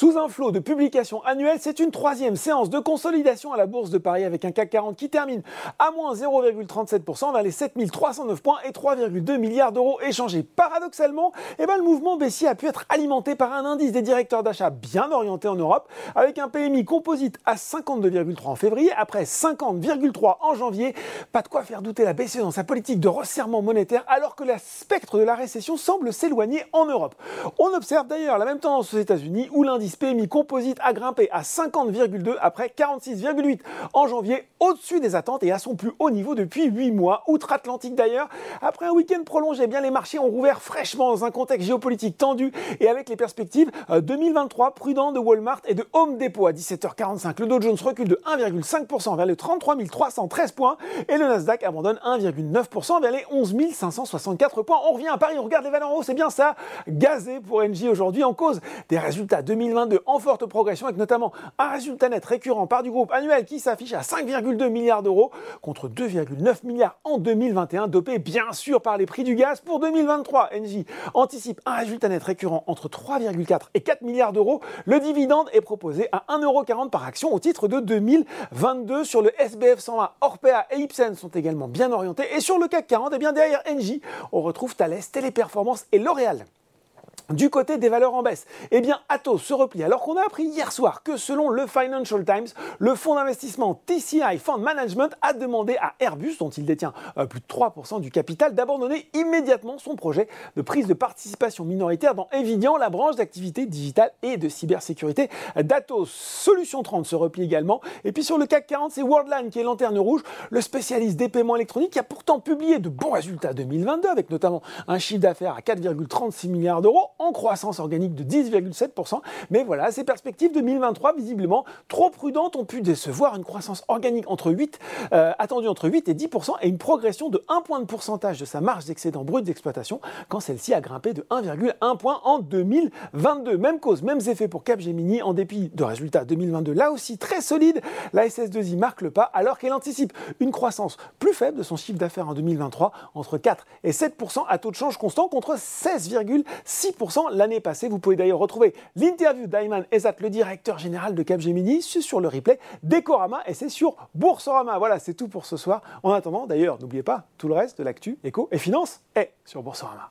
Sous un flot de publications annuelles, c'est une troisième séance de consolidation à la bourse de Paris avec un CAC 40 qui termine à moins 0,37% vers les 7309 points et 3,2 milliards d'euros échangés. Paradoxalement, eh ben, le mouvement baissier a pu être alimenté par un indice des directeurs d'achat bien orienté en Europe avec un PMI composite à 52,3 en février après 50,3 en janvier. Pas de quoi faire douter la BCE dans sa politique de resserrement monétaire alors que la spectre de la récession semble s'éloigner en Europe. On observe d'ailleurs la même tendance aux États-Unis où l'indice PMI composite a grimpé à 50,2 après 46,8 en janvier, au-dessus des attentes et à son plus haut niveau depuis 8 mois. Outre-Atlantique d'ailleurs, après un week-end prolongé, eh bien les marchés ont rouvert fraîchement dans un contexte géopolitique tendu et avec les perspectives 2023 euh, prudents de Walmart et de Home Depot à 17h45. Le Dow Jones recule de 1,5% vers les 33 313 points et le Nasdaq abandonne 1,9% vers les 11 564 points. On revient à Paris, on regarde les valeurs en haut, c'est bien ça, gazé pour NJ aujourd'hui en cause des résultats 2022 en forte progression avec notamment un résultat net récurrent par du groupe annuel qui s'affiche à 5,2 milliards d'euros contre 2,9 milliards en 2021, dopé bien sûr par les prix du gaz. Pour 2023, NJ anticipe un résultat net récurrent entre 3,4 et 4 milliards d'euros. Le dividende est proposé à 1,40€ par action au titre de 2022 sur le SBF 120. Orpea et Ipsen sont également bien orientés et sur le CAC 40, et eh bien derrière NJ, on retrouve Thales, Téléperformance et L'Oréal. Du côté des valeurs en baisse, eh bien Atos se replie alors qu'on a appris hier soir que selon le Financial Times, le fonds d'investissement TCI Fund Management a demandé à Airbus, dont il détient euh, plus de 3% du capital, d'abandonner immédiatement son projet de prise de participation minoritaire dans Evidian, la branche d'activité digitale et de cybersécurité d'Atos. Solution 30 se replie également. Et puis sur le CAC 40, c'est Worldline qui est lanterne rouge, le spécialiste des paiements électroniques qui a pourtant publié de bons résultats 2022 avec notamment un chiffre d'affaires à 4,36 milliards d'euros en croissance organique de 10,7%. Mais voilà, ces perspectives 2023, visiblement trop prudentes, ont pu décevoir une croissance organique entre 8, euh, attendue entre 8 et 10% et une progression de 1 point de pourcentage de sa marge d'excédent brut d'exploitation quand celle-ci a grimpé de 1,1 point en 2022. Même cause, mêmes effets pour Capgemini en dépit de résultats 2022 là aussi très solides. La SS2I marque le pas alors qu'elle anticipe une croissance plus faible de son chiffre d'affaires en 2023 entre 4 et 7% à taux de change constant contre 16,6% l'année passée. Vous pouvez d'ailleurs retrouver l'interview d'Ayman Ezat, le directeur général de Capgemini, sur le replay d'Ecorama et c'est sur Boursorama. Voilà, c'est tout pour ce soir. En attendant, d'ailleurs, n'oubliez pas, tout le reste de l'actu, éco et finance est sur Boursorama.